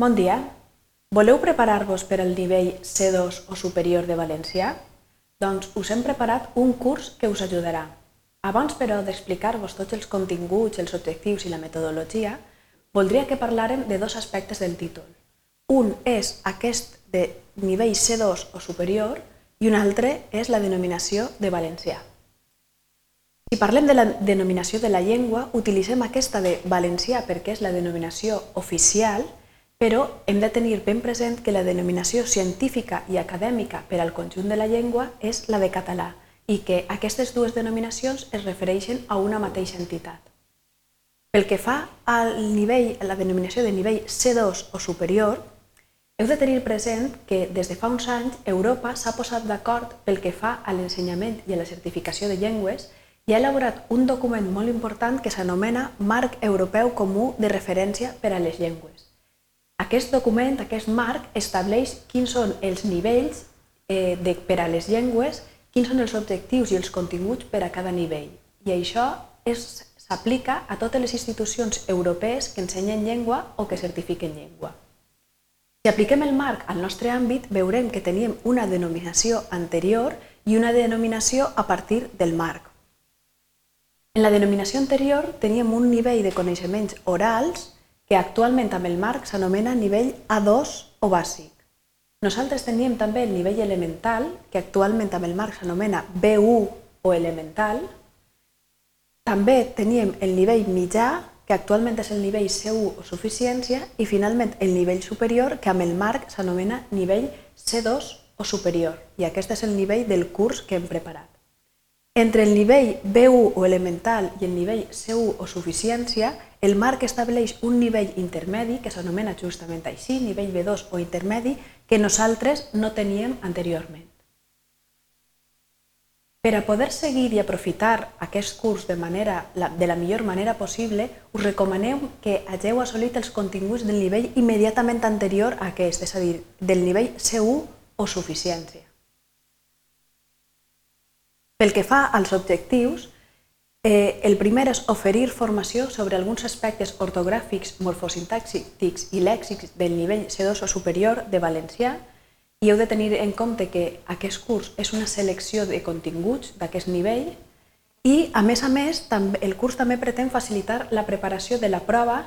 Bon dia. Voleu preparar-vos per al nivell C2 o superior de valencià? Doncs us hem preparat un curs que us ajudarà. Abans, però, d'explicar-vos tots els continguts, els objectius i la metodologia, voldria que parlàrem de dos aspectes del títol. Un és aquest de nivell C2 o superior i un altre és la denominació de valencià. Si parlem de la denominació de la llengua, utilitzem aquesta de valencià perquè és la denominació oficial, però hem de tenir ben present que la denominació científica i acadèmica per al conjunt de la llengua és la de català i que aquestes dues denominacions es refereixen a una mateixa entitat. Pel que fa al nivell, a la denominació de nivell C2 o superior, heu de tenir present que des de fa uns anys Europa s'ha posat d'acord pel que fa a l'ensenyament i a la certificació de llengües i ha elaborat un document molt important que s'anomena Marc Europeu Comú de Referència per a les Llengües. Aquest document, aquest marc, estableix quins són els nivells eh, de, per a les llengües, quins són els objectius i els continguts per a cada nivell. I això s'aplica a totes les institucions europees que ensenyen llengua o que certifiquen llengua. Si apliquem el marc al nostre àmbit, veurem que teníem una denominació anterior i una denominació a partir del marc. En la denominació anterior teníem un nivell de coneixements orals que actualment amb el marc s'anomena nivell A2 o bàsic. Nosaltres teníem també el nivell elemental, que actualment amb el marc s'anomena B1 o elemental. També teníem el nivell mitjà, que actualment és el nivell C1 o suficiència, i finalment el nivell superior, que amb el marc s'anomena nivell C2 o superior. I aquest és el nivell del curs que hem preparat. Entre el nivell B1 o elemental i el nivell C1 o suficiència, el marc estableix un nivell intermedi, que s'anomena justament així, nivell B2 o intermedi, que nosaltres no teníem anteriorment. Per a poder seguir i aprofitar aquest curs de, manera, de la millor manera possible, us recomanem que hagueu assolit els continguts del nivell immediatament anterior a aquest, és a dir, del nivell C1 o suficiència. Pel que fa als objectius, eh, el primer és oferir formació sobre alguns aspectes ortogràfics, morfosintàxics i lèxics del nivell C2 o superior de valencià i heu de tenir en compte que aquest curs és una selecció de continguts d'aquest nivell i, a més a més, el curs també pretén facilitar la preparació de la prova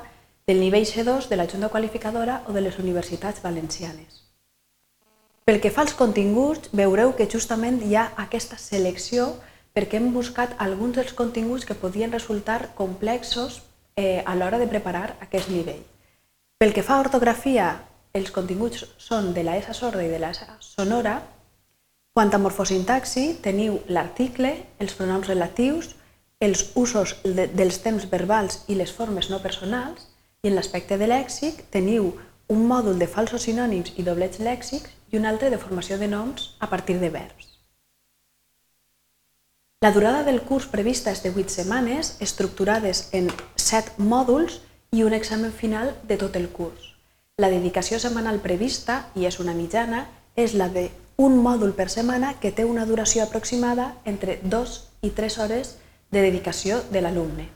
del nivell C2 de la Junta Qualificadora o de les universitats valencianes. Pel que fa als continguts, veureu que justament hi ha aquesta selecció perquè hem buscat alguns dels continguts que podien resultar complexos eh, a l'hora de preparar aquest nivell. Pel que fa a ortografia, els continguts són de la ESA sorda i de la ESA sonora. Quant a morfosintaxi, teniu l'article, els pronoms relatius, els usos de, dels temps verbals i les formes no personals, i en l'aspecte de lèxic teniu un mòdul de falsos sinònims i doblets lèxics i un altre de formació de noms a partir de verbs. La durada del curs prevista és de 8 setmanes, estructurades en 7 mòduls i un examen final de tot el curs. La dedicació setmanal prevista, i és una mitjana, és la de un mòdul per setmana que té una duració aproximada entre 2 i 3 hores de dedicació de l'alumne.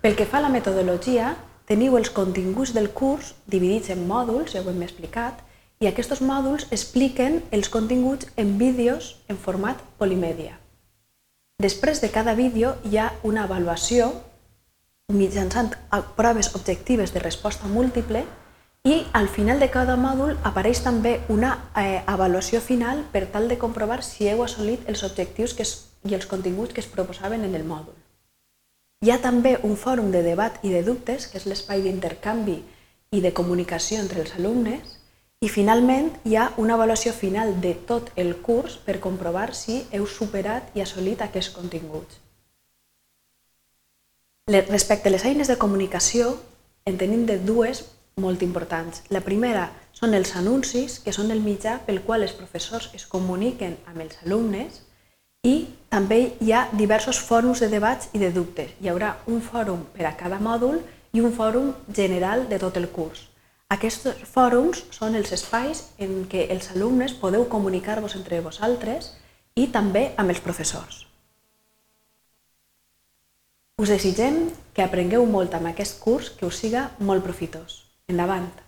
Pel que fa a la metodologia, teniu els continguts del curs dividits en mòduls, ja ho hem explicat, i aquests mòduls expliquen els continguts en vídeos en format polimèdia. Després de cada vídeo hi ha una avaluació mitjançant proves objectives de resposta múltiple i al final de cada mòdul apareix també una eh, avaluació final per tal de comprovar si heu assolit els objectius que es, i els continguts que es proposaven en el mòdul. Hi ha també un fòrum de debat i de dubtes, que és l'espai d'intercanvi i de comunicació entre els alumnes, i finalment hi ha una avaluació final de tot el curs per comprovar si heu superat i assolit aquests continguts. Respecte a les eines de comunicació, en tenim de dues molt importants. La primera són els anuncis, que són el mitjà pel qual els professors es comuniquen amb els alumnes i també hi ha diversos fòrums de debats i de dubtes. Hi haurà un fòrum per a cada mòdul i un fòrum general de tot el curs. Aquests fòrums són els espais en què els alumnes podeu comunicar-vos entre vosaltres i també amb els professors. Us desitgem que aprengueu molt amb aquest curs, que us siga molt profitós. Endavant!